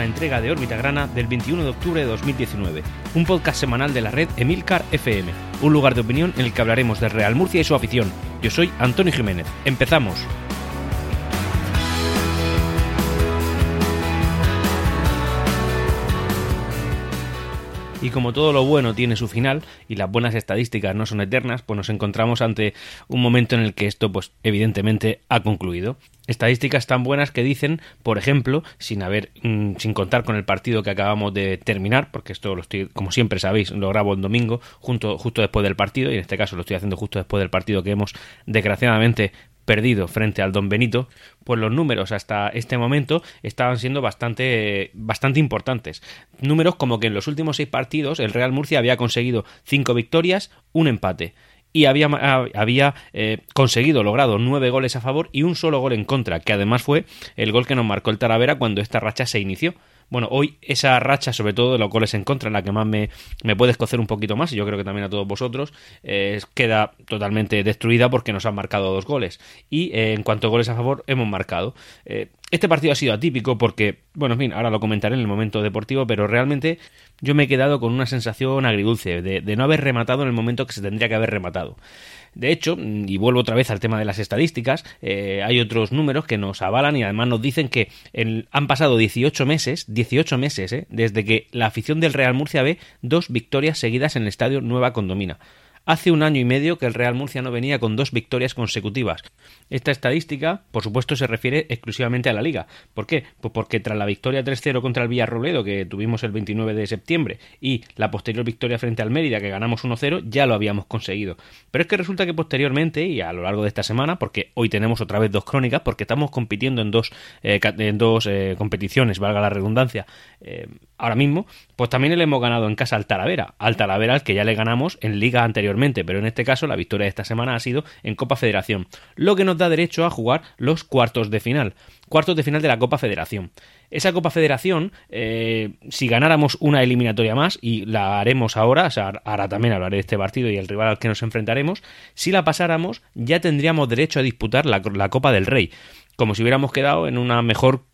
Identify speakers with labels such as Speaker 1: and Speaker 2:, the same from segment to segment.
Speaker 1: Entrega de Órbita Grana del 21 de octubre de 2019, un podcast semanal de la red Emilcar FM, un lugar de opinión en el que hablaremos del Real Murcia y su afición. Yo soy Antonio Jiménez. Empezamos. Y como todo lo bueno tiene su final y las buenas estadísticas no son eternas, pues nos encontramos ante un momento en el que esto, pues evidentemente, ha concluido. Estadísticas tan buenas que dicen, por ejemplo, sin haber, mm, sin contar con el partido que acabamos de terminar, porque esto lo estoy, como siempre sabéis, lo grabo el domingo, justo después del partido, y en este caso lo estoy haciendo justo después del partido que hemos desgraciadamente perdido frente al Don Benito, pues los números hasta este momento estaban siendo bastante, bastante importantes. Números como que en los últimos seis partidos el Real Murcia había conseguido cinco victorias, un empate y había, había eh, conseguido, logrado nueve goles a favor y un solo gol en contra, que además fue el gol que nos marcó el Talavera cuando esta racha se inició. Bueno, hoy esa racha, sobre todo de los goles en contra, en la que más me, me puede escocer un poquito más, y yo creo que también a todos vosotros, queda totalmente destruida porque nos han marcado dos goles. Y eh, en cuanto a goles a favor, hemos marcado. Eh, este partido ha sido atípico porque, bueno, en fin, ahora lo comentaré en el momento deportivo, pero realmente yo me he quedado con una sensación agridulce de no haber rematado en el momento que se tendría que haber rematado. De hecho, y vuelvo otra vez al tema de las estadísticas, eh, hay otros números que nos avalan y además nos dicen que han pasado 18 meses, 18 meses, eh, desde que la afición del Real Murcia ve dos victorias seguidas en el estadio Nueva Condomina. Hace un año y medio que el Real Murcia no venía con dos victorias consecutivas. Esta estadística, por supuesto, se refiere exclusivamente a la liga. ¿Por qué? Pues porque tras la victoria 3-0 contra el Villarrobledo que tuvimos el 29 de septiembre y la posterior victoria frente al Mérida que ganamos 1-0, ya lo habíamos conseguido. Pero es que resulta que posteriormente y a lo largo de esta semana, porque hoy tenemos otra vez dos crónicas, porque estamos compitiendo en dos, eh, en dos eh, competiciones, valga la redundancia, eh, ahora mismo, pues también le hemos ganado en casa al Talavera, al Talavera al que ya le ganamos en liga anteriormente, pero en este caso la victoria de esta semana ha sido en Copa Federación, lo que nos da derecho a jugar los cuartos de final, cuartos de final de la Copa Federación. Esa Copa Federación, eh, si ganáramos una eliminatoria más, y la haremos ahora, o sea, ahora también hablaré de este partido y el rival al que nos enfrentaremos, si la pasáramos ya tendríamos derecho a disputar la, la Copa del Rey, como si hubiéramos quedado en una mejor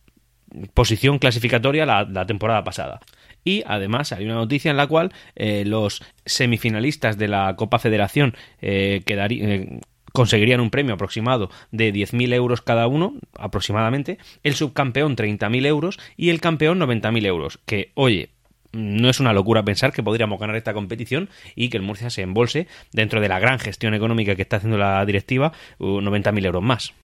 Speaker 1: posición clasificatoria la, temporada pasada. Y además hay una noticia en la cual eh, los semifinalistas de la Copa Federación eh, eh, conseguirían un premio aproximado de 10.000 euros cada uno, aproximadamente, el subcampeón 30.000 euros y el campeón 90.000 euros, que, oye, no es una locura pensar que podríamos ganar esta competición y que el Murcia se embolse, dentro de la gran gestión económica que está haciendo la directiva, 90.000 euros más.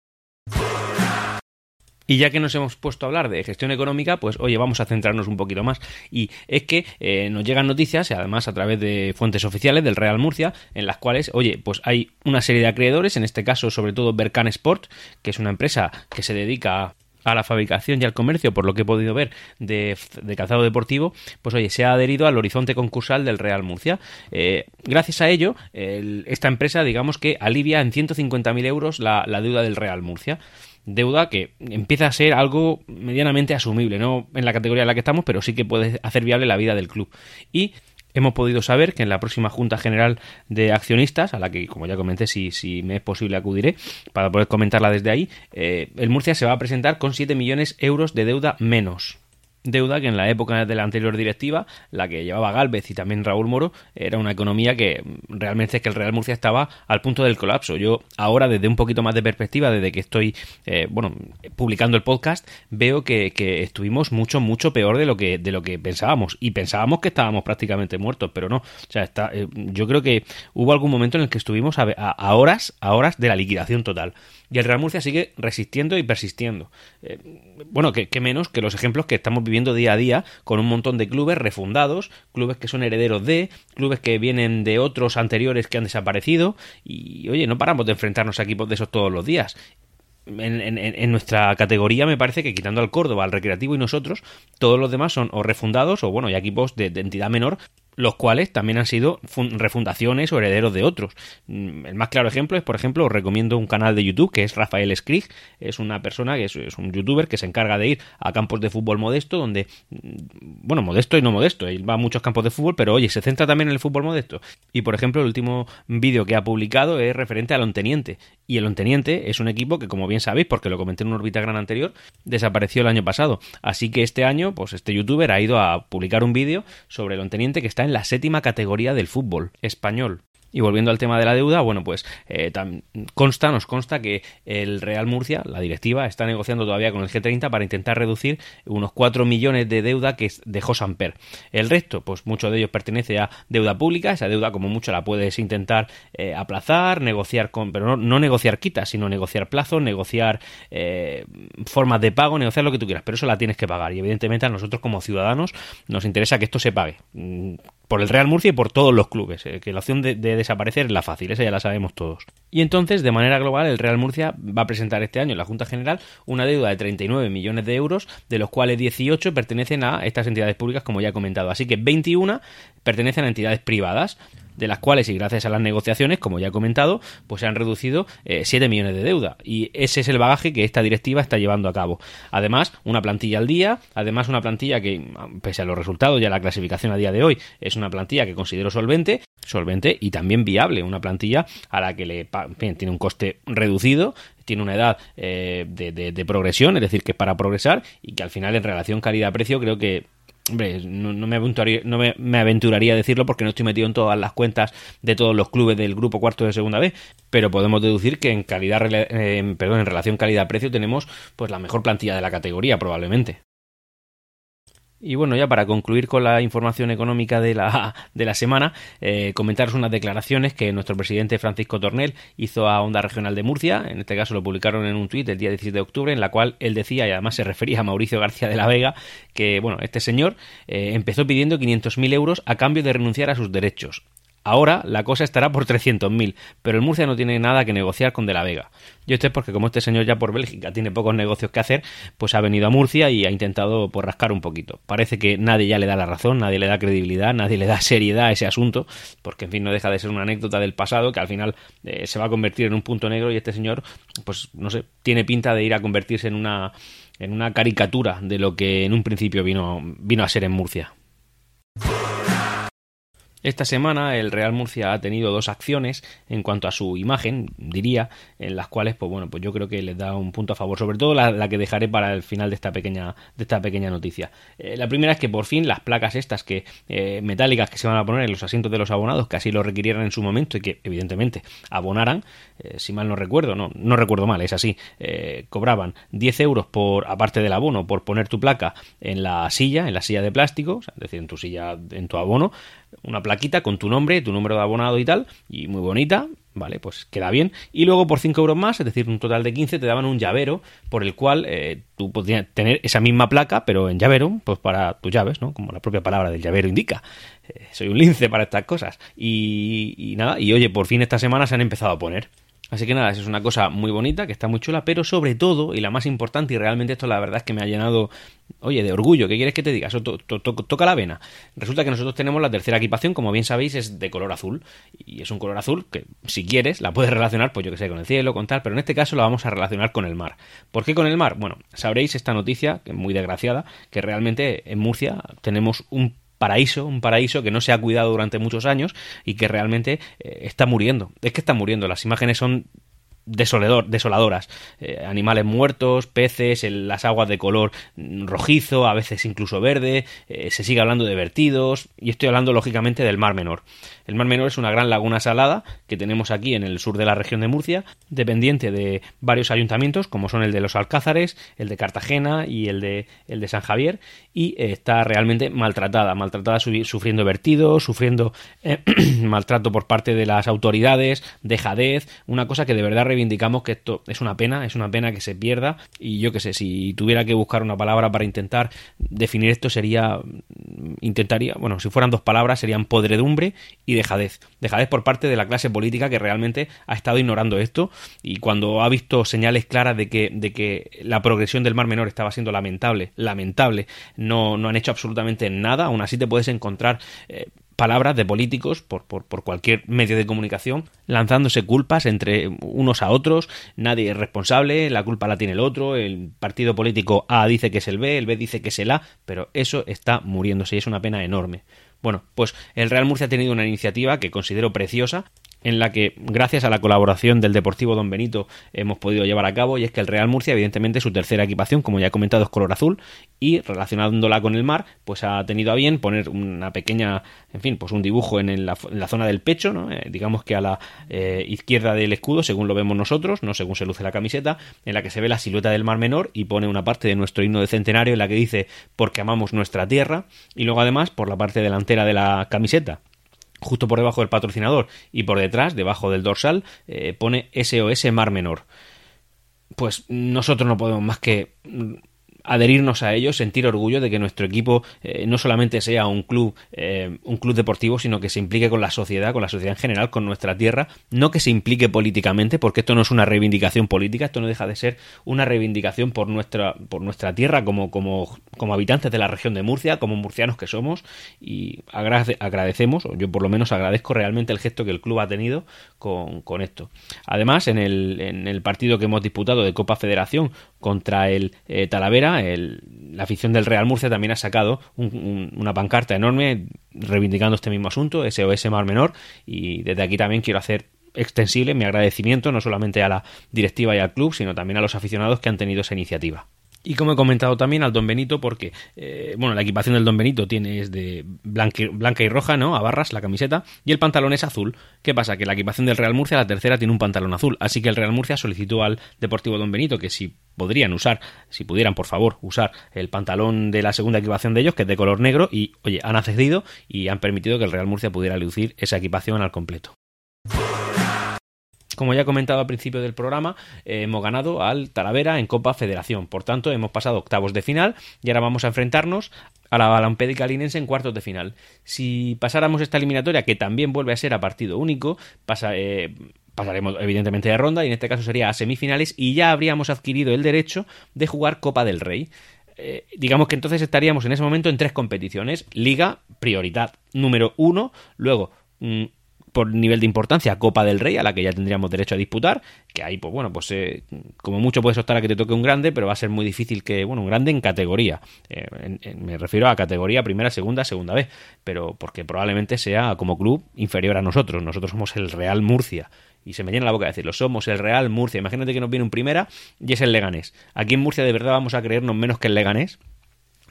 Speaker 1: Y ya que nos hemos puesto a hablar de gestión económica, pues oye, vamos a centrarnos un poquito más. Y es que eh, nos llegan noticias, además a través de fuentes oficiales del Real Murcia, en las cuales, oye, pues hay una serie de acreedores, en este caso sobre todo Berkan Sport, que es una empresa que se dedica a la fabricación y al comercio, por lo que he podido ver de, calzado deportivo, pues oye, se ha adherido al horizonte concursal del Real Murcia. Eh, gracias a ello, esta empresa, digamos que alivia en 150.000 euros la deuda del Real Murcia deuda que empieza a ser algo medianamente asumible, no en la categoría en la que estamos, pero sí que puede hacer viable la vida del club. Y hemos podido saber que en la próxima Junta General de Accionistas, a la que, como ya comenté, si, si me es posible acudiré para poder comentarla desde ahí, eh, el Murcia se va a presentar con 7 millones de euros de deuda menos deuda que en la época de la anterior directiva, la que llevaba Galvez y también Raúl Moro, era una economía que realmente es que el Real Murcia estaba al punto del colapso. Yo ahora, desde un poquito más de perspectiva, desde que estoy, eh, bueno, publicando el podcast, veo que, estuvimos mucho, mucho peor de lo que, de lo que pensábamos. Y pensábamos que estábamos prácticamente muertos, pero no. O sea, está, eh, yo creo que hubo algún momento en el que estuvimos a, horas, a horas de la liquidación total. Y el Real Murcia sigue resistiendo y persistiendo. Eh, bueno, que, menos que los ejemplos que estamos viviendo día a día con un montón de clubes refundados, clubes que son herederos de, clubes que vienen de otros anteriores que han desaparecido. Y oye, no paramos de enfrentarnos a equipos de esos todos los días. En, nuestra categoría me parece que quitando al Córdoba, al Recreativo y nosotros, todos los demás son o refundados o bueno, y equipos de, entidad menor los cuales también han sido refundaciones o herederos de otros. Mm, el más claro ejemplo es, por ejemplo, os recomiendo un canal de YouTube que es Rafael Skrig, es una persona que es, un youtuber que se encarga de ir a campos de fútbol modesto, donde, mm, bueno, modesto y no modesto, él va a muchos campos de fútbol, pero oye, se centra también en el fútbol modesto. Y, por ejemplo, el último vídeo que ha publicado es referente al Onteniente. Y el Onteniente es un equipo que, como bien sabéis, porque lo comenté en un órbita gran anterior, desapareció el año pasado. Así que este año, pues este youtuber ha ido a publicar un vídeo sobre el Onteniente que está en la séptima categoría del fútbol español. Y volviendo al tema de la deuda, bueno, pues eh, consta, nos consta que el Real Murcia, la directiva, está negociando todavía con el G30 para intentar reducir unos 4 millones de deuda que dejó Samper. El resto, pues mucho de ellos pertenece a deuda pública, esa deuda como mucho la puedes intentar eh, aplazar, negociar con, pero no, negociar quitas, sino negociar plazos, negociar eh, formas de pago, negociar lo que tú quieras, pero eso la tienes que pagar y evidentemente a nosotros como ciudadanos nos interesa que esto se pague mm, por el Real Murcia y por todos los clubes, que la opción de, de desaparecer es la fácil, esa ya la sabemos todos. Y entonces, de manera global, el Real Murcia va a presentar este año en la Junta General una deuda de 39 millones de euros, de los cuales 18 pertenecen a estas entidades públicas, como ya he comentado. Así que 21 pertenecen a entidades privadas de las cuales, y gracias a las negociaciones, como ya he comentado, pues se han reducido 7 eh, millones de deuda. Y ese es el bagaje que esta directiva está llevando a cabo. Además, una plantilla al día, además una plantilla que, pese a los resultados y a la clasificación a día de hoy, es una plantilla que considero solvente, solvente y también viable, una plantilla a la que le tiene un coste reducido, tiene una edad eh, de, de, progresión, es decir, que es para progresar y que al final en relación calidad-precio creo que Hombre, no, me aventuraría, no me, aventuraría a decirlo porque no estoy metido en todas las cuentas de todos los clubes del grupo cuarto de segunda vez, pero podemos deducir que en calidad, perdón, en relación calidad-precio tenemos pues la mejor plantilla de la categoría probablemente. Y bueno, ya para concluir con la información económica de la, de la semana, eh, comentaros unas declaraciones que nuestro presidente Francisco Tornel hizo a Onda Regional de Murcia. En este caso lo publicaron en un tuit el día 17 de octubre, en la cual él decía, y además se refería a Mauricio García de la Vega, que bueno, este señor eh, empezó pidiendo 500.000 euros a cambio de renunciar a sus derechos. Ahora la cosa estará por 300.000, pero el Murcia no tiene nada que negociar con De la Vega. Yo esto es porque como este señor ya por Bélgica tiene pocos negocios que hacer, pues ha venido a Murcia y ha intentado pues, rascar un poquito. Parece que nadie ya le da la razón, nadie le da credibilidad, nadie le da seriedad a ese asunto, porque en fin no deja de ser una anécdota del pasado que al final eh, se va a convertir en un punto negro y este señor, pues no sé, tiene pinta de ir a convertirse en una en una caricatura de lo que en un principio vino, vino a ser en Murcia. Esta semana el Real Murcia ha tenido dos acciones en cuanto a su imagen, diría, en las cuales, pues bueno, pues yo creo que les da un punto a favor, sobre todo la, que dejaré para el final de esta pequeña, de esta pequeña noticia. Eh, la primera es que por fin las placas estas que eh, metálicas que se van a poner en los asientos de los abonados, que así lo requirieran en su momento y que evidentemente abonaran, eh, si mal no recuerdo, no, no recuerdo mal, es así, cobraban 10 euros por, aparte del abono, por poner tu placa en la silla, en la silla de plástico, es decir, en tu silla, en tu abono, una plaquita con tu nombre, tu número de abonado y tal, y muy bonita, vale, pues queda bien. Y luego por 5 euros más, es decir, un total de 15, te daban un llavero por el cual eh, tú podías tener esa misma placa, pero en llavero, pues para tus llaves, ¿no? Como la propia palabra del llavero indica. Eh, soy un lince para estas cosas. Y, y nada, y oye, por fin esta semana se han empezado a poner. Así que nada, es una cosa muy bonita, que está muy chula, pero sobre todo, y la más importante, y realmente esto la verdad es que me ha llenado, oye, de orgullo, ¿qué quieres que te diga? Eso toca la vena. Resulta que nosotros tenemos la tercera equipación, como bien sabéis, es de color azul, y es un color azul que, si quieres, la puedes relacionar, pues yo que sé, con el cielo, con tal, pero en este caso la vamos a relacionar con el mar. ¿Por qué con el mar? Bueno, sabréis esta noticia, que es muy desgraciada, que realmente en Murcia tenemos un paraíso, un paraíso que no se ha cuidado durante muchos años y que realmente eh, está muriendo. Es que está muriendo. Las imágenes son desolador, desoladoras. Eh, animales muertos, peces, las aguas de color rojizo, a veces incluso verde, eh, se sigue hablando de vertidos, y estoy hablando lógicamente del Mar Menor. El Mar Menor es una gran laguna salada que tenemos aquí en el sur de la región de Murcia, dependiente de varios ayuntamientos, como son el de los Alcázares, el de Cartagena y el de, el de San Javier, y eh, está realmente maltratada, maltratada sufriendo vertidos, sufriendo maltrato por parte de las autoridades, dejadez, una cosa que de verdad reivindicamos que esto es una pena, es una pena que se pierda y yo que sé, si tuviera que buscar una palabra para intentar definir esto sería, intentaría, bueno, si fueran dos palabras serían podredumbre y dejadez. Dejadez por parte de la clase política que realmente ha estado ignorando esto y cuando ha visto señales claras de que, de que la progresión del Mar Menor estaba siendo lamentable, lamentable, no, no han hecho absolutamente nada, aún así te puedes encontrar... Eh, palabras de políticos por, por, por, cualquier medio de comunicación, lanzándose culpas entre unos a otros, nadie es responsable, la culpa la tiene el otro, el partido político A dice que es el B, el B dice que es el A, pero eso está muriéndose y es una pena enorme. Bueno, pues el Real Murcia ha tenido una iniciativa que considero preciosa, en la que, gracias a la colaboración del Deportivo Don Benito, hemos podido llevar a cabo, y es que el Real Murcia, evidentemente, su tercera equipación, como ya he comentado, es color azul, y relacionándola con el mar, pues ha tenido a bien poner una pequeña, en fin, pues un dibujo en, la, zona del pecho, ¿no? Eh, digamos que a la eh, izquierda del escudo, según lo vemos nosotros, no según se luce la camiseta, en la que se ve la silueta del mar menor y pone una parte de nuestro himno de centenario en la que dice porque amamos nuestra tierra, y luego además, por la parte delantera de la camiseta, justo por debajo del patrocinador y por detrás, debajo del dorsal, eh, pone SOS Mar Menor. Pues nosotros no podemos más que adherirnos a ellos, sentir orgullo de que nuestro equipo eh, no solamente sea un club, eh, un club deportivo, sino que se implique con la sociedad, con la sociedad en general, con nuestra tierra, no que se implique políticamente, porque esto no es una reivindicación política, esto no deja de ser una reivindicación por nuestra, por nuestra tierra como, como, como habitantes de la región de Murcia, como murcianos que somos, y agradecemos, o yo por lo menos agradezco realmente el gesto que el club ha tenido con, con esto. Además, en el, en el partido que hemos disputado de Copa Federación contra el eh, Talavera, la afición del Real Murcia también ha sacado una pancarta enorme reivindicando este mismo asunto, SOS Mar Menor, y desde aquí también quiero hacer extensible mi agradecimiento no solamente a la directiva y al club, sino también a los aficionados que han tenido esa iniciativa. Y como he comentado también al Don Benito, porque, eh, bueno, la equipación del Don Benito tiene es de blanca, y roja, ¿no? A barras, la camiseta, y el pantalón es azul. ¿Qué pasa? Que la equipación del Real Murcia, la tercera, tiene un pantalón azul. Así que el Real Murcia solicitó al Deportivo Don Benito que si podrían usar, si pudieran, por favor, usar el pantalón de la segunda equipación de ellos, que es de color negro, y, oye, han accedido y han permitido que el Real Murcia pudiera lucir esa equipación al completo. Como ya he comentado al principio del programa, eh, hemos ganado al Talavera en Copa Federación. Por tanto, hemos pasado octavos de final y ahora vamos a enfrentarnos a la Balampédica Linense en cuartos de final. Si pasáramos esta eliminatoria, que también vuelve a ser a partido único, eh, pasaremos evidentemente de ronda y en este caso sería a semifinales y ya habríamos adquirido el derecho de jugar Copa del Rey. Eh, digamos que entonces estaríamos en ese momento en tres competiciones. Liga, prioridad número uno, luego mm, por nivel de importancia Copa del Rey, a la que ya tendríamos derecho a disputar, que ahí, pues bueno, pues eh, como mucho puedes optar a que te toque un grande, pero va a ser muy difícil que, bueno, un grande en categoría. Eh, me refiero a categoría primera, segunda, segunda vez, pero porque probablemente sea como club inferior a nosotros. Nosotros somos el Real Murcia. Y se me llena la boca de decirlo, somos el Real Murcia. Imagínate que nos viene un primera y es el Leganés. Aquí en Murcia de verdad vamos a creernos menos que el Leganés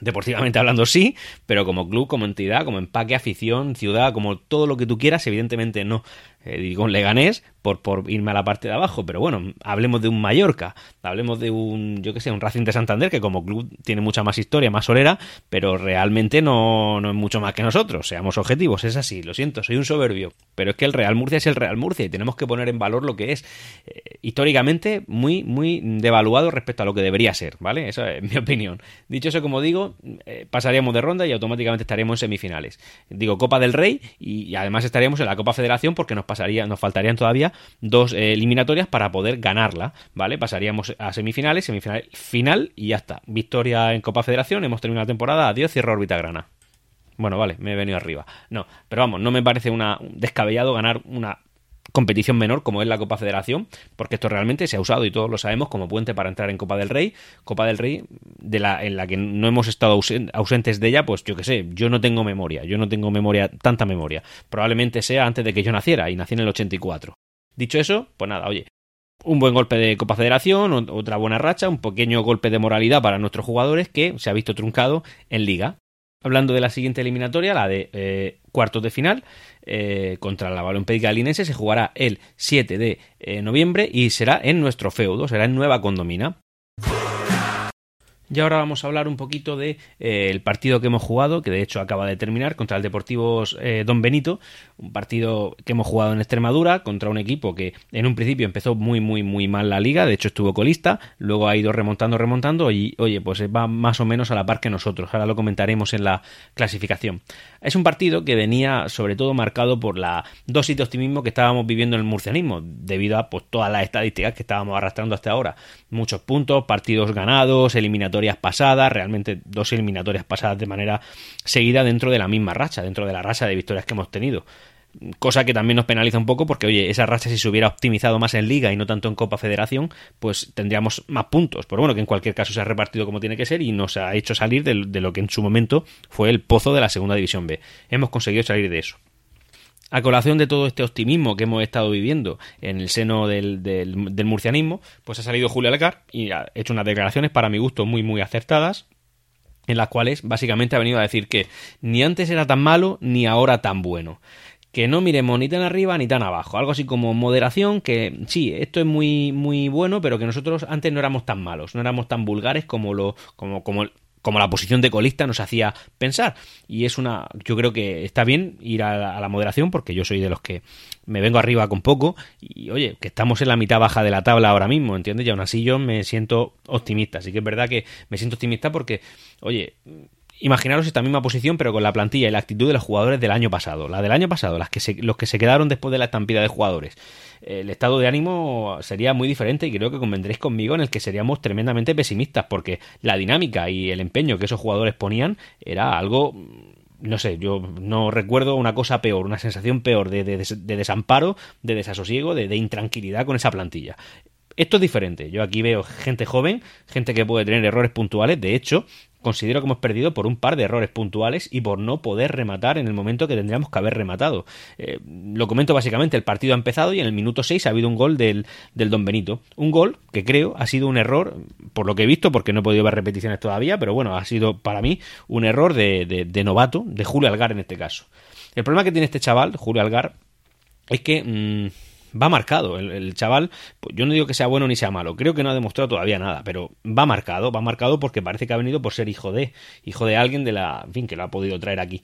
Speaker 1: Deportivamente hablando sí, pero como club, como entidad, como empaque, afición, ciudad, como todo lo que tú quieras, evidentemente no. Eh, digo un Leganés por, por irme a la parte de abajo, pero bueno, hablemos de un Mallorca, hablemos de un, yo que sé, un Racing de Santander, que como club tiene mucha más historia, más solera, pero realmente no, no es mucho más que nosotros, seamos objetivos, es así, lo siento, soy un soberbio, pero es que el Real Murcia es el Real Murcia y tenemos que poner en valor lo que es eh, históricamente muy, muy devaluado respecto a lo que debería ser, ¿vale? Esa es mi opinión. Dicho eso, como digo, eh, pasaríamos de ronda y automáticamente estaríamos en semifinales. Digo Copa del Rey y, además estaríamos en la Copa Federación porque nos pasaría, nos faltarían todavía dos eh, eliminatorias para poder ganarla, ¿vale? Pasaríamos a semifinales, semifinal final y ya está. Victoria en Copa Federación, hemos terminado la temporada, adiós, cierra órbita grana. Bueno, vale, me he venido arriba. No, pero vamos, no me parece una descabellado ganar una competición menor como es la Copa Federación, porque esto realmente se ha usado y todos lo sabemos como puente para entrar en Copa del Rey, Copa del Rey de la en la que no hemos estado ausentes de ella, pues yo que sé, yo no tengo memoria, yo no tengo memoria, tanta memoria. Probablemente sea antes de que yo naciera y nací en el 84. Dicho eso, pues nada, oye, un buen golpe de Copa Federación, otra buena racha, un pequeño golpe de moralidad para nuestros jugadores que se ha visto truncado en Liga. Hablando de la siguiente eliminatoria, la de eh, cuartos de final, eh, contra la Balompédica Linense, se jugará el 7 de eh, noviembre y será en nuestro feudo, será en Nueva Condomina. Y ahora vamos a hablar un poquito de eh, partido que hemos jugado, que de hecho acaba de terminar contra el Deportivo eh, Don Benito, un partido que hemos jugado en Extremadura contra un equipo que en un principio empezó muy muy muy mal la liga, de hecho estuvo colista, luego ha ido remontando remontando y oye, pues va más o menos a la par que nosotros. Ahora lo comentaremos en la clasificación. Es un partido que venía sobre todo marcado por la dosis de optimismo que estábamos viviendo en el murcianismo, debido a pues todas las estadísticas que estábamos arrastrando hasta ahora. Muchos puntos, partidos ganados, eliminatorios eliminatorias pasadas, realmente dos eliminatorias pasadas de manera seguida dentro de la misma racha, dentro de la racha de victorias que hemos tenido cosa que también nos penaliza un poco porque, oye, esa racha si se hubiera optimizado más en Liga y no tanto en Copa Federación, pues tendríamos más puntos. Pero bueno, que en cualquier caso se ha repartido como tiene que ser y nos ha hecho salir de, lo que en su momento fue el pozo de la Segunda División B. Hemos conseguido salir de eso. A colación de todo este optimismo que hemos estado viviendo en el seno del, del, murcianismo, pues ha salido Julio Alcar y ha hecho unas declaraciones para mi gusto muy muy acertadas, en las cuales básicamente ha venido a decir que ni antes era tan malo ni ahora tan bueno que no miremos ni tan arriba ni tan abajo. Algo así como moderación, que sí, esto es muy, muy bueno, pero que nosotros antes no éramos tan malos, no éramos tan vulgares como lo, como, como como la posición de colista nos hacía pensar. Y es una. Yo creo que está bien ir a la, moderación, porque yo soy de los que me vengo arriba con poco. Y oye, que estamos en la mitad baja de la tabla ahora mismo, ¿entiendes? Y aún así yo me siento optimista. Así que es verdad que me siento optimista porque, oye, imaginaros esta misma posición, pero con la plantilla y la actitud de los jugadores del año pasado. La del año pasado, las que los que se quedaron después de la estampida de jugadores. El estado de ánimo sería muy diferente y creo que convendréis conmigo en el que seríamos tremendamente pesimistas, porque la dinámica y el empeño que esos jugadores ponían era algo no sé, yo no recuerdo una cosa peor, una sensación peor de, desamparo, de desasosiego, de, intranquilidad con esa plantilla. Esto es diferente. Yo aquí veo gente joven, gente que puede tener errores puntuales. De hecho, considero que hemos perdido por un par de errores puntuales y por no poder rematar en el momento que tendríamos que haber rematado. Eh, lo comento básicamente, el partido ha empezado y en el minuto 6 ha habido un gol del, del Don Benito. Un gol que creo ha sido un error, por lo que he visto, porque no he podido ver repeticiones todavía, pero bueno, ha sido para mí un error de, de, novato, de Julio Algar en este caso. El problema que tiene este chaval, Julio Algar, es que... Mm, va marcado. El, chaval, yo no digo que sea bueno ni sea malo, creo que no ha demostrado todavía nada, pero va marcado, va marcado porque parece que ha venido por ser hijo de, hijo de alguien de la, en fin, que lo ha podido traer aquí.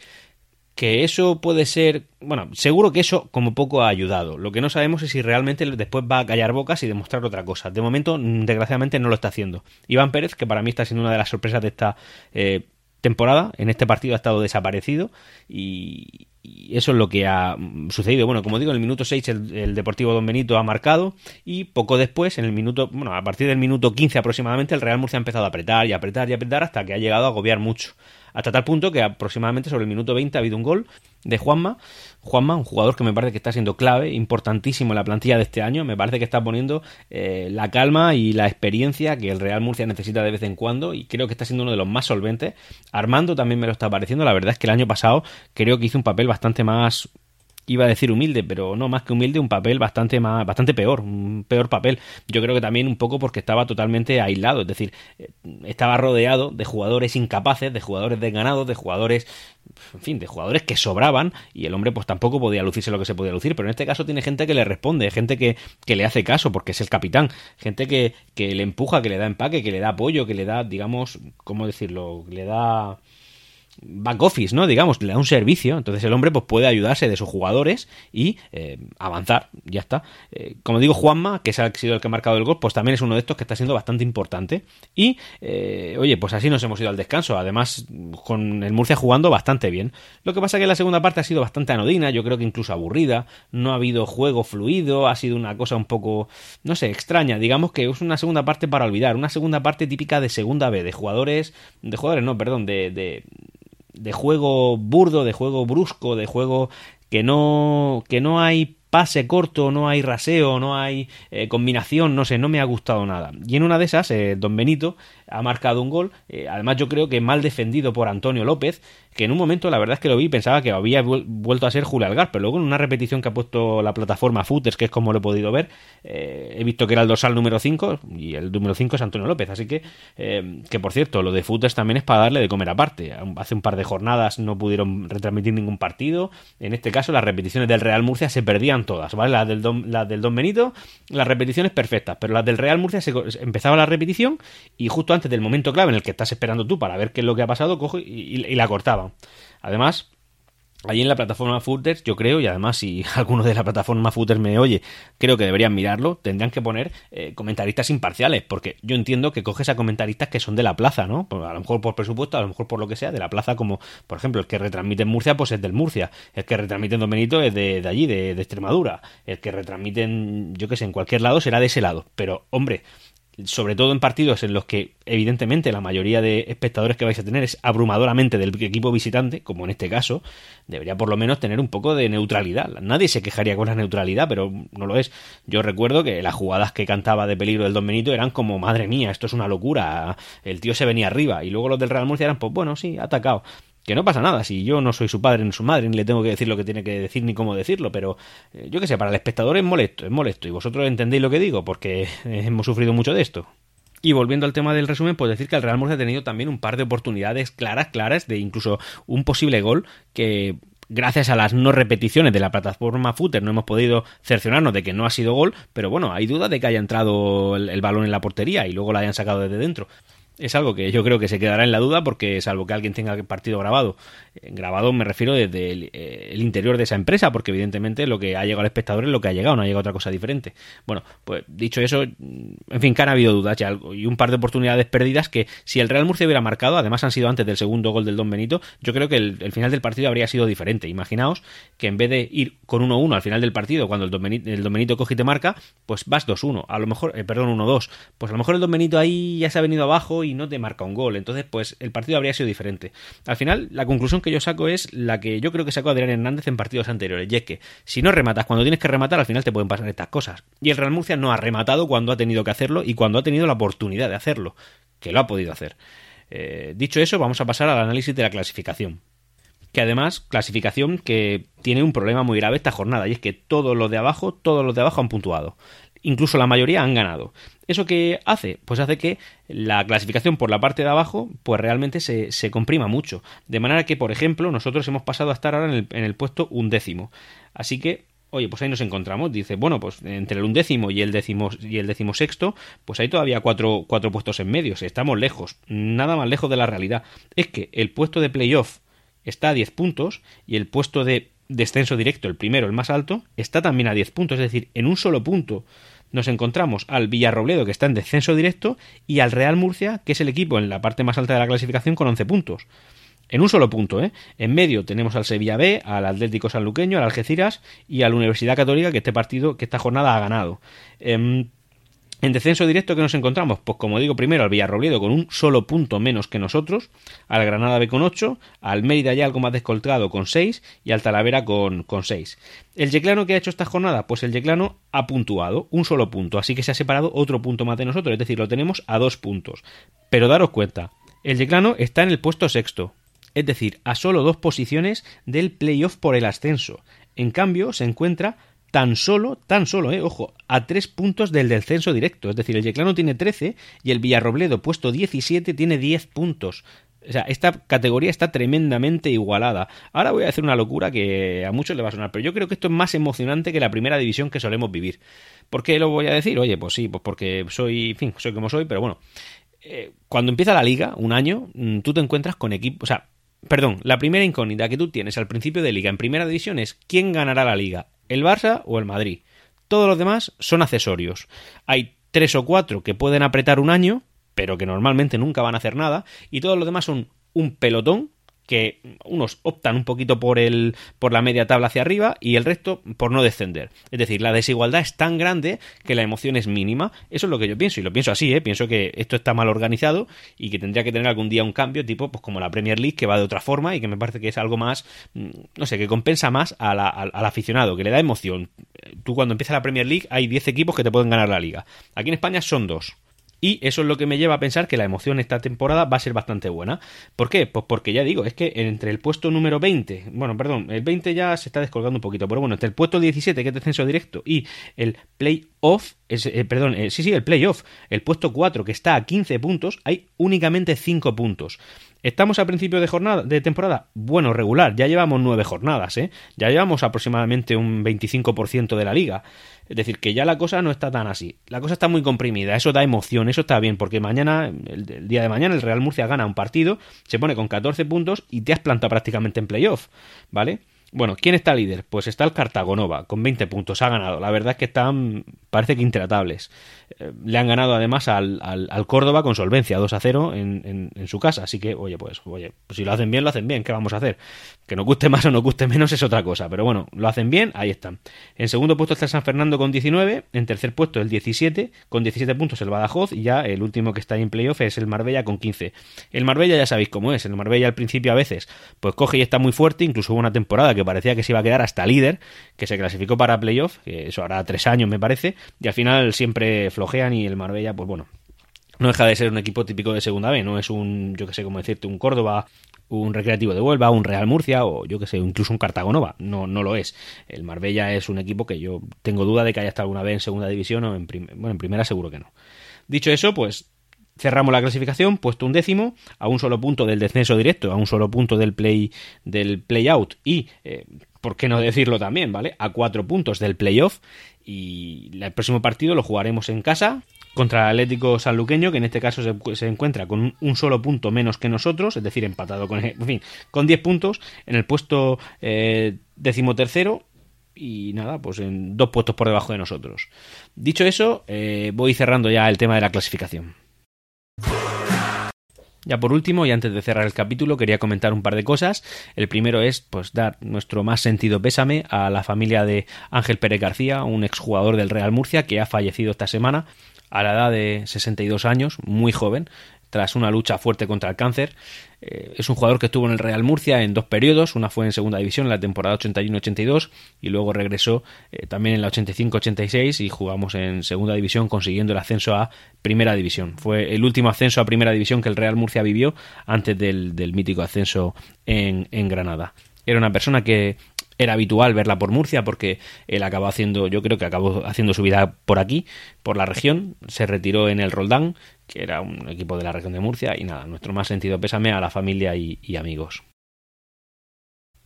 Speaker 1: Que eso puede ser, bueno, seguro que eso como poco ha ayudado. Lo que no sabemos es si realmente después va a callar bocas y demostrar otra cosa. De momento, desgraciadamente, no lo está haciendo. Iván Pérez, que para mí está siendo una de las sorpresas de esta eh, temporada, en este partido ha estado desaparecido y, y eso es lo que ha sucedido. Bueno, como digo, en el minuto 6 el, Deportivo Don Benito ha marcado y poco después, en el minuto, bueno, a partir del minuto 15 aproximadamente, el Real Murcia ha empezado a apretar y apretar y apretar hasta que ha llegado a agobiar mucho. Hasta tal punto que aproximadamente sobre el minuto 20 ha habido un gol de Juanma. Juanma, un jugador que me parece que está siendo clave, importantísimo en la plantilla de este año. Me parece que está poniendo eh, la calma y la experiencia que el Real Murcia necesita de vez en cuando y creo que está siendo uno de los más solventes. Armando también me lo está pareciendo. La verdad es que el año pasado creo que hizo un papel bastante más iba a decir humilde, pero no más que humilde, un papel bastante más, bastante peor, un peor papel. Yo creo que también un poco porque estaba totalmente aislado, es decir, eh, estaba rodeado de jugadores incapaces, de jugadores desganados, de jugadores, en fin, de jugadores que sobraban y el hombre pues tampoco podía lucirse lo que se podía lucir, pero en este caso tiene gente que le responde, gente que, que le hace caso porque es el capitán, gente que, que le empuja, que le da empaque, que le da apoyo, que le da, digamos, ¿cómo decirlo? Le da back office, ¿no? Digamos, le da un servicio, entonces el hombre pues puede ayudarse de sus jugadores y eh, avanzar, ya está. Eh, como digo, Juanma, que ha sido el que ha marcado el gol, pues también es uno de estos que está siendo bastante importante. Y, eh, oye, pues así nos hemos ido al descanso, además con el Murcia jugando bastante bien. Lo que pasa que la segunda parte ha sido bastante anodina, yo creo que incluso aburrida, no ha habido juego fluido, ha sido una cosa un poco, no sé, extraña, digamos que es una segunda parte para olvidar, una segunda parte típica de segunda B, de jugadores, de jugadores, no, perdón, de de juego burdo, de juego brusco, de juego que no, que no hay pase corto, no hay raseo, no hay eh, combinación, no sé, no me ha gustado nada. Y en una de esas, eh, Don Benito ha marcado un gol, eh, además yo creo que mal defendido por Antonio López, que en un momento la verdad es que lo vi y pensaba que había vuelto a ser Julio Algar, pero luego en una repetición que ha puesto la plataforma Footers, que es como lo he podido ver, he visto que era el dorsal número 5 y el número 5 es Antonio López, así que, que por cierto, lo de Footers también es para darle de comer aparte. Hace un par de jornadas no pudieron retransmitir ningún partido, en este caso las repeticiones del Real Murcia se perdían todas, ¿vale? Las del, Don, del Don Benito, las repeticiones perfectas, pero las del Real Murcia se, empezaba la repetición y justo antes del momento clave en el que estás esperando tú para ver qué es lo que ha pasado, cojo y la cortaban. Además, Allí en la plataforma Footers, yo creo, y además si alguno de la plataforma Footers me oye, creo que deberían mirarlo, tendrían que poner eh, comentaristas imparciales, porque yo entiendo que coges a comentaristas que son de la plaza, ¿no? Pues a lo mejor por presupuesto, a lo mejor por lo que sea, de la plaza, como por ejemplo el que retransmite en Murcia, pues es del Murcia, el que retransmite en Don es de, allí, de, de, Extremadura, el que retransmite en, yo que sé, en cualquier lado será de ese lado, pero hombre, sobre todo en partidos en los que evidentemente la mayoría de espectadores que vais a tener es abrumadoramente del equipo visitante, como en este caso, debería por lo menos tener un poco de neutralidad. Nadie se quejaría con la neutralidad, pero no lo es. Yo recuerdo que las jugadas que cantaba de peligro del Don Benito eran como, madre mía, esto es una locura, el tío se venía arriba, y luego los del Real Murcia eran, pues bueno, sí, atacado que no pasa nada, si yo no soy su padre ni su madre, ni le tengo que decir lo que tiene que decir ni cómo decirlo, pero eh, yo que sé, para el espectador es molesto, es molesto, y vosotros entendéis lo que digo, porque hemos sufrido mucho de esto. Y volviendo al tema del resumen, pues decir que el Real Murcia ha tenido también un par de oportunidades claras, claras, de incluso un posible gol que gracias a las no repeticiones de la plataforma footer no hemos podido cerciorarnos de que no ha sido gol, pero bueno, hay duda de que haya entrado el, el balón en la portería y luego la hayan sacado desde dentro es algo que yo creo que se quedará en la duda porque salvo que alguien tenga el partido grabado, eh, grabado me refiero desde eh, el, interior de esa empresa, porque evidentemente lo que ha llegado al espectador es lo que ha llegado, no ha llegado otra cosa diferente. Bueno, pues dicho eso, mm, en fin, que han habido dudas y un par de oportunidades perdidas que si el Real Murcia hubiera marcado, además han sido antes del segundo gol del Don Benito, yo creo que el, final del partido habría sido diferente. Imaginaos que en vez de ir con 1-1 al final del partido, cuando el Don Benito, el Don Benito coge y te marca, pues vas 2-1, a lo mejor, eh, perdón, 1-2, pues a lo mejor el Don Benito ahí ya se ha venido abajo y y no te marca un gol. Entonces, pues el partido habría sido diferente. Al final, la conclusión que yo saco es la que yo creo que sacó Adrián Hernández en partidos anteriores. Y es que si no rematas cuando tienes que rematar, al final te pueden pasar estas cosas. Y el Real Murcia no ha rematado cuando ha tenido que hacerlo y cuando ha tenido la oportunidad de hacerlo. Que lo ha podido hacer. Eh, dicho eso, vamos a pasar al análisis de la clasificación que además clasificación que tiene un problema muy grave esta jornada y es que todos los de abajo, todos los de abajo han puntuado incluso la mayoría han ganado. ¿Eso qué hace? Pues hace que la clasificación por la parte de abajo, pues realmente se, se comprima mucho. De manera que, por ejemplo, nosotros hemos pasado a estar ahora en el, en el puesto undécimo. Así que oye, pues ahí nos encontramos. Dice, bueno, pues entre el undécimo y el décimo y el décimo sexto, pues hay todavía cuatro, cuatro puestos en medio. Estamos lejos, nada más lejos de la realidad. Es que el puesto de playoff está a 10 puntos y el puesto de descenso directo, el primero, el más alto, está también a 10 puntos. Es decir, en un solo punto nos encontramos al Villarrobledo, que está en descenso directo, y al Real Murcia, que es el equipo en la parte más alta de la clasificación, con 11 puntos. En un solo punto, ¿eh? En medio tenemos al Sevilla B, al Atlético Sanluqueño, al Algeciras y a la Universidad Católica, que este partido, que esta jornada ha ganado. Em, en descenso directo que nos encontramos, pues como digo, primero al Villarrobledo con un solo punto menos que nosotros, al Granada B con 8, al Mérida ya algo más descoltado con 6 y al Talavera con, con 6. ¿El Yeclano que ha hecho esta jornada? Pues el Yeclano ha puntuado un solo punto, así que se ha separado otro punto más de nosotros, es decir, lo tenemos a dos puntos. Pero daros cuenta, el Yeclano está en el puesto sexto, es decir, a solo dos posiciones del playoff por el ascenso. En cambio, se encuentra tan solo, tan solo, eh, ojo, a tres puntos del descenso directo. Es decir, el Yeclano tiene 13 y el Villarrobledo, puesto 17, tiene 10 puntos. O sea, esta categoría está tremendamente igualada. Ahora voy a hacer una locura que a muchos le va a sonar, pero yo creo que esto es más emocionante que la primera división que solemos vivir. ¿Por qué lo voy a decir? Oye, pues sí, pues porque soy, en fin, soy como soy, pero bueno. Eh, cuando empieza la liga, un año, mm, tú te encuentras con equipos, o sea, perdón, la primera incógnita que tú tienes al principio de liga en primera división es quién ganará la liga el Barça o el Madrid. Todos los demás son accesorios. Hay tres o cuatro que pueden apretar un año, pero que normalmente nunca van a hacer nada, y todos los demás son un pelotón que unos optan un poquito por el por la media tabla hacia arriba y el resto por no descender. Es decir, la desigualdad es tan grande que la emoción es mínima. Eso es lo que yo pienso y lo pienso así, ¿eh? pienso que esto está mal organizado y que tendría que tener algún día un cambio tipo pues como la Premier League que va de otra forma y que me parece que es algo más mm, no sé, que compensa más al aficionado, que le da emoción. Tú cuando empieza la Premier League hay 10 equipos que te pueden ganar la liga. Aquí en España son dos. Y eso es lo que me lleva a pensar que la emoción esta temporada va a ser bastante buena. ¿Por qué? Pues porque ya digo, es que entre el puesto número 20, bueno, perdón, el 20 ya se está descolgando un poquito, pero bueno, entre el puesto 17, que es descenso directo, y el playoff, eh, perdón, eh, sí, sí, el playoff, el puesto 4, que está a 15 puntos, hay únicamente 5 puntos. ¿Estamos a principio de jornada, de temporada? Bueno, regular, ya llevamos 9 jornadas, ¿eh? Ya llevamos aproximadamente un 25% de la liga. Es decir, que ya la cosa no está tan así. La cosa está muy comprimida, eso da emoción, eso está bien, porque mañana, el, día de mañana, el Real Murcia gana un partido, se pone con 14 puntos y te has plantado prácticamente en playoff, ¿vale? Bueno, ¿quién está líder? Pues está el Cartagonova, con 20 puntos, ha ganado. La verdad es que están, parece que intratables. Eh, le han ganado además al, al, Córdoba con solvencia, 2 a 0 en, en, su casa. Así que, oye, pues, oye, pues si lo hacen bien, lo hacen bien. ¿Qué vamos a hacer? Que nos guste más o nos guste menos es otra cosa. Pero bueno, lo hacen bien, ahí están. En segundo puesto está San Fernando con 19. En tercer puesto el 17, con 17 puntos el Badajoz. Y ya el último que está en playoff es el Marbella con 15. El Marbella ya sabéis cómo es. El Marbella al principio a veces, pues coge y está muy fuerte. Incluso hubo una temporada que parecía que se iba a quedar hasta líder, que se clasificó para playoff. Eso hará tres años, me parece. Y al final siempre flojean y el Marbella, pues bueno, no deja de ser un equipo típico de segunda B, no es un, yo que sé cómo decirte, un Córdoba, un Recreativo de Huelva, un Real Murcia o yo que sé, incluso un Cartagonova, no, no lo es. El Marbella es un equipo que yo tengo duda de que haya estado alguna vez en segunda división o en, bueno, en primera seguro que no. Dicho eso, pues cerramos la clasificación, puesto un décimo, a un solo punto del descenso directo, a un solo punto del play del play out y eh, ¿por qué no decirlo también, ¿vale? A cuatro puntos del playoff y el próximo partido lo jugaremos en casa contra el Atlético Sanluqueño, que en este caso se, encuentra con un, solo punto menos que nosotros, es decir, empatado con, en fin, con 10 puntos en el puesto eh, decimotercero y nada, pues en dos puestos por debajo de nosotros. Dicho eso, eh, voy cerrando ya el tema de la clasificación. Ya por último, y antes de cerrar el capítulo, quería comentar un par de cosas. El primero es pues dar nuestro más sentido pésame a la familia de Ángel Pérez García, un exjugador del Real Murcia que ha fallecido esta semana a la edad de 62 años, muy joven tras una lucha fuerte contra el cáncer. Eh, es un jugador que estuvo en el Real Murcia en dos periodos, una fue en segunda división en la temporada 81-82 y luego regresó eh, también en la 85-86 y jugamos en segunda división consiguiendo el ascenso a primera división. Fue el último ascenso a primera división que el Real Murcia vivió antes del, mítico ascenso en, en Granada. Era una persona que era habitual verla por Murcia porque él acabó haciendo, yo creo que acabó haciendo su vida por aquí, por la región, se retiró en el Roldán, que era un equipo de la región de Murcia, y nada, nuestro más sentido pésame a la familia y, amigos.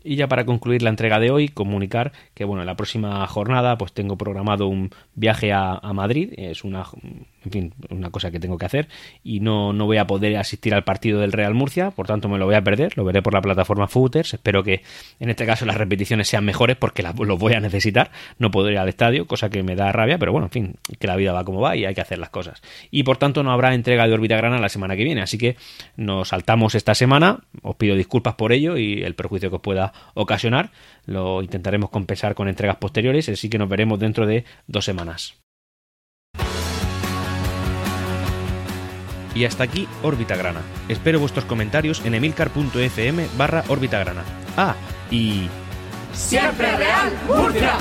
Speaker 1: Y ya para concluir la entrega de hoy, comunicar que bueno, en la próxima jornada pues tengo programado un viaje a Madrid, es una en fin, una cosa que tengo que hacer y no, no voy a poder asistir al partido del Real Murcia, por tanto me lo voy a perder, lo veré por la plataforma Footers, espero que en este caso las repeticiones sean mejores porque los voy a necesitar, no puedo ir al estadio, cosa que me da rabia, pero bueno, en fin, que la vida va como va y hay que hacer las cosas. Y por tanto no habrá entrega de órbita grana la semana que viene, así que nos saltamos esta semana, os pido disculpas por ello y el perjuicio que os pueda ocasionar, lo intentaremos compensar con entregas posteriores, así que nos veremos dentro de dos semanas. Y hasta aquí Órbita Grana. Espero vuestros comentarios en emilcar.fm barra Órbita Grana. Ah, y...
Speaker 2: ¡Siempre Real Murcia!